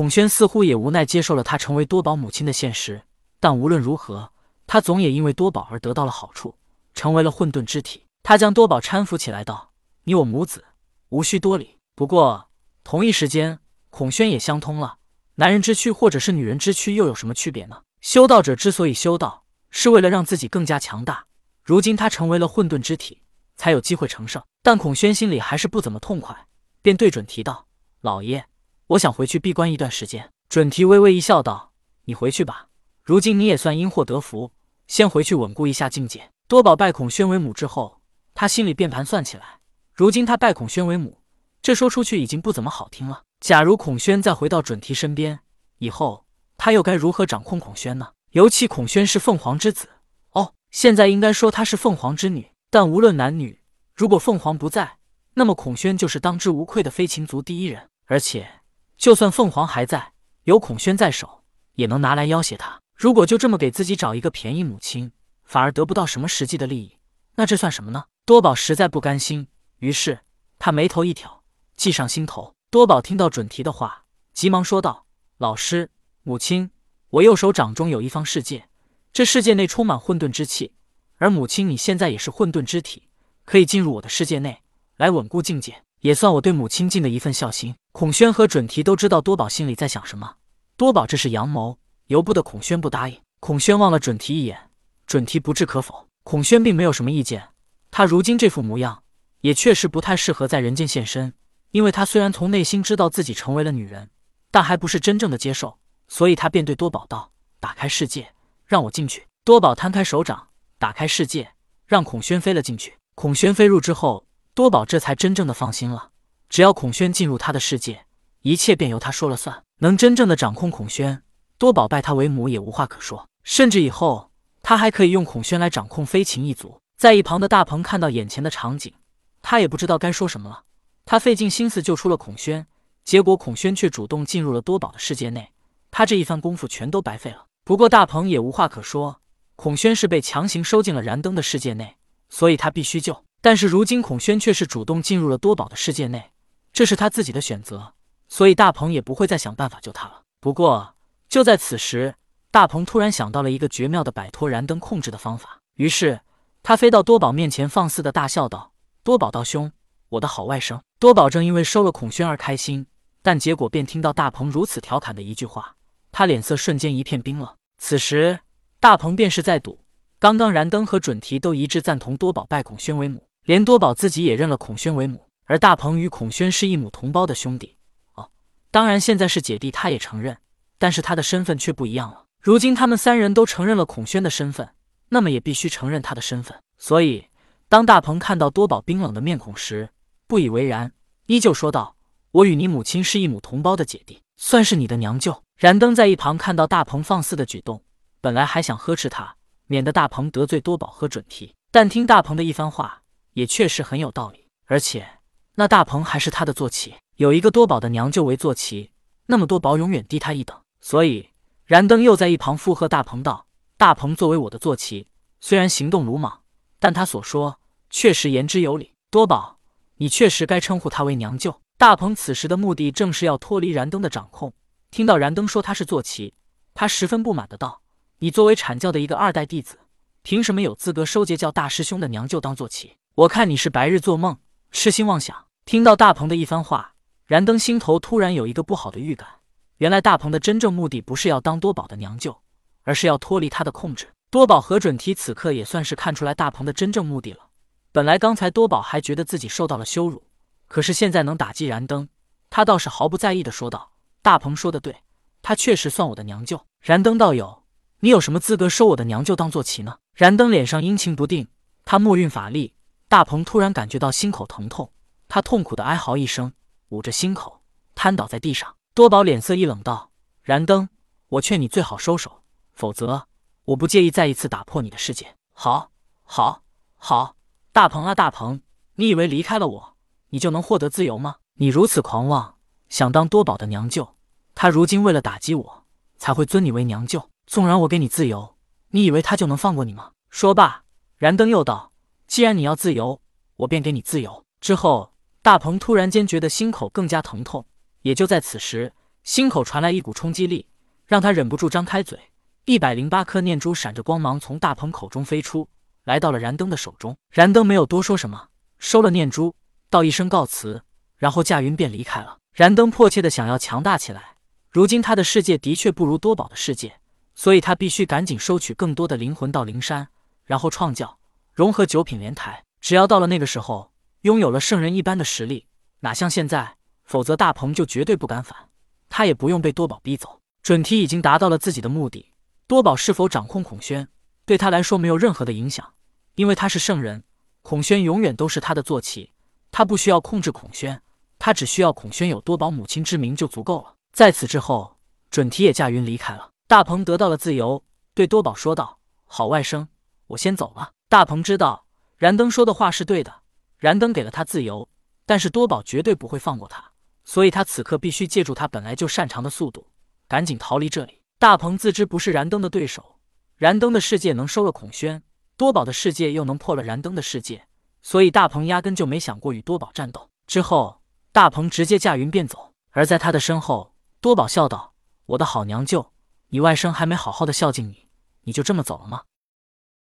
孔宣似乎也无奈接受了他成为多宝母亲的现实，但无论如何，他总也因为多宝而得到了好处，成为了混沌之体。他将多宝搀扶起来，道：“你我母子，无需多礼。”不过，同一时间，孔宣也相通了。男人之躯或者是女人之躯，又有什么区别呢？修道者之所以修道，是为了让自己更加强大。如今他成为了混沌之体，才有机会成圣。但孔宣心里还是不怎么痛快，便对准提道：“老爷，我想回去闭关一段时间。”准提微微一笑，道：“你回去吧。如今你也算因祸得福，先回去稳固一下境界。”多宝拜孔宣为母之后，他心里便盘算起来。如今他拜孔宣为母，这说出去已经不怎么好听了。假如孔宣再回到准提身边，以后他又该如何掌控孔宣呢？尤其孔宣是凤凰之子哦，现在应该说他是凤凰之女。但无论男女，如果凤凰不在，那么孔宣就是当之无愧的飞禽族第一人。而且，就算凤凰还在，有孔宣在手，也能拿来要挟他。如果就这么给自己找一个便宜母亲，反而得不到什么实际的利益，那这算什么呢？多宝实在不甘心，于是他眉头一挑，计上心头。多宝听到准提的话，急忙说道：“老师，母亲，我右手掌中有一方世界，这世界内充满混沌之气，而母亲你现在也是混沌之体，可以进入我的世界内来稳固境界，也算我对母亲尽的一份孝心。”孔宣和准提都知道多宝心里在想什么，多宝这是阳谋，由不得孔宣不答应。孔宣望了准提一眼。准提不置可否，孔宣并没有什么意见。他如今这副模样，也确实不太适合在人间现身。因为他虽然从内心知道自己成为了女人，但还不是真正的接受，所以他便对多宝道：“打开世界，让我进去。”多宝摊开手掌，打开世界，让孔宣飞了进去。孔宣飞入之后，多宝这才真正的放心了。只要孔宣进入他的世界，一切便由他说了算。能真正的掌控孔宣，多宝拜他为母也无话可说。甚至以后。他还可以用孔宣来掌控飞禽一族。在一旁的大鹏看到眼前的场景，他也不知道该说什么了。他费尽心思救出了孔宣，结果孔宣却主动进入了多宝的世界内，他这一番功夫全都白费了。不过大鹏也无话可说，孔宣是被强行收进了燃灯的世界内，所以他必须救。但是如今孔宣却是主动进入了多宝的世界内，这是他自己的选择，所以大鹏也不会再想办法救他了。不过就在此时。大鹏突然想到了一个绝妙的摆脱燃灯控制的方法，于是他飞到多宝面前，放肆的大笑道：“多宝道兄，我的好外甥。”多宝正因为收了孔宣而开心，但结果便听到大鹏如此调侃的一句话，他脸色瞬间一片冰冷。此时大鹏便是在赌，刚刚燃灯和准提都一致赞同多宝拜孔宣为母，连多宝自己也认了孔宣为母，而大鹏与孔宣是一母同胞的兄弟。哦，当然现在是姐弟，他也承认，但是他的身份却不一样了。如今他们三人都承认了孔宣的身份，那么也必须承认他的身份。所以，当大鹏看到多宝冰冷的面孔时，不以为然，依旧说道：“我与你母亲是一母同胞的姐弟，算是你的娘舅。”燃灯在一旁看到大鹏放肆的举动，本来还想呵斥他，免得大鹏得罪多宝和准提，但听大鹏的一番话，也确实很有道理。而且，那大鹏还是他的坐骑，有一个多宝的娘舅为坐骑，那么多宝永远低他一等，所以。燃灯又在一旁附和大鹏道：“大鹏作为我的坐骑，虽然行动鲁莽，但他所说确实言之有理。多宝，你确实该称呼他为娘舅。”大鹏此时的目的正是要脱离燃灯的掌控。听到燃灯说他是坐骑，他十分不满的道：“你作为阐教的一个二代弟子，凭什么有资格收结教大师兄的娘舅当坐骑？我看你是白日做梦，痴心妄想。”听到大鹏的一番话，燃灯心头突然有一个不好的预感。原来大鹏的真正目的不是要当多宝的娘舅，而是要脱离他的控制。多宝和准提此刻也算是看出来大鹏的真正目的了。本来刚才多宝还觉得自己受到了羞辱，可是现在能打击燃灯，他倒是毫不在意的说道：“大鹏说的对，他确实算我的娘舅。”燃灯道友，你有什么资格收我的娘舅当坐骑呢？燃灯脸上阴晴不定，他默运法力。大鹏突然感觉到心口疼痛，他痛苦的哀嚎一声，捂着心口瘫倒在地上。多宝脸色一冷，道：“燃灯，我劝你最好收手，否则我不介意再一次打破你的世界。”好，好，好，大鹏啊，大鹏，你以为离开了我，你就能获得自由吗？你如此狂妄，想当多宝的娘舅，他如今为了打击我，才会尊你为娘舅。纵然我给你自由，你以为他就能放过你吗？说罢，燃灯又道：“既然你要自由，我便给你自由。”之后，大鹏突然间觉得心口更加疼痛。也就在此时，心口传来一股冲击力，让他忍不住张开嘴。一百零八颗念珠闪着光芒从大鹏口中飞出，来到了燃灯的手中。燃灯没有多说什么，收了念珠，道一声告辞，然后驾云便离开了。燃灯迫切的想要强大起来，如今他的世界的确不如多宝的世界，所以他必须赶紧收取更多的灵魂到灵山，然后创教，融合九品莲台。只要到了那个时候，拥有了圣人一般的实力，哪像现在？否则大鹏就绝对不敢反，他也不用被多宝逼走。准提已经达到了自己的目的。多宝是否掌控孔宣，对他来说没有任何的影响，因为他是圣人，孔宣永远都是他的坐骑，他不需要控制孔宣，他只需要孔宣有多宝母亲之名就足够了。在此之后，准提也驾云离开了。大鹏得到了自由，对多宝说道：“好外甥，我先走了。”大鹏知道燃灯说的话是对的，燃灯给了他自由，但是多宝绝对不会放过他，所以他此刻必须借助他本来就擅长的速度，赶紧逃离这里。大鹏自知不是燃灯的对手，燃灯的世界能收了孔宣，多宝的世界又能破了燃灯的世界，所以大鹏压根就没想过与多宝战斗。之后，大鹏直接驾云便走，而在他的身后，多宝笑道：“我的好娘舅，你外甥还没好好的孝敬你，你就这么走了吗？”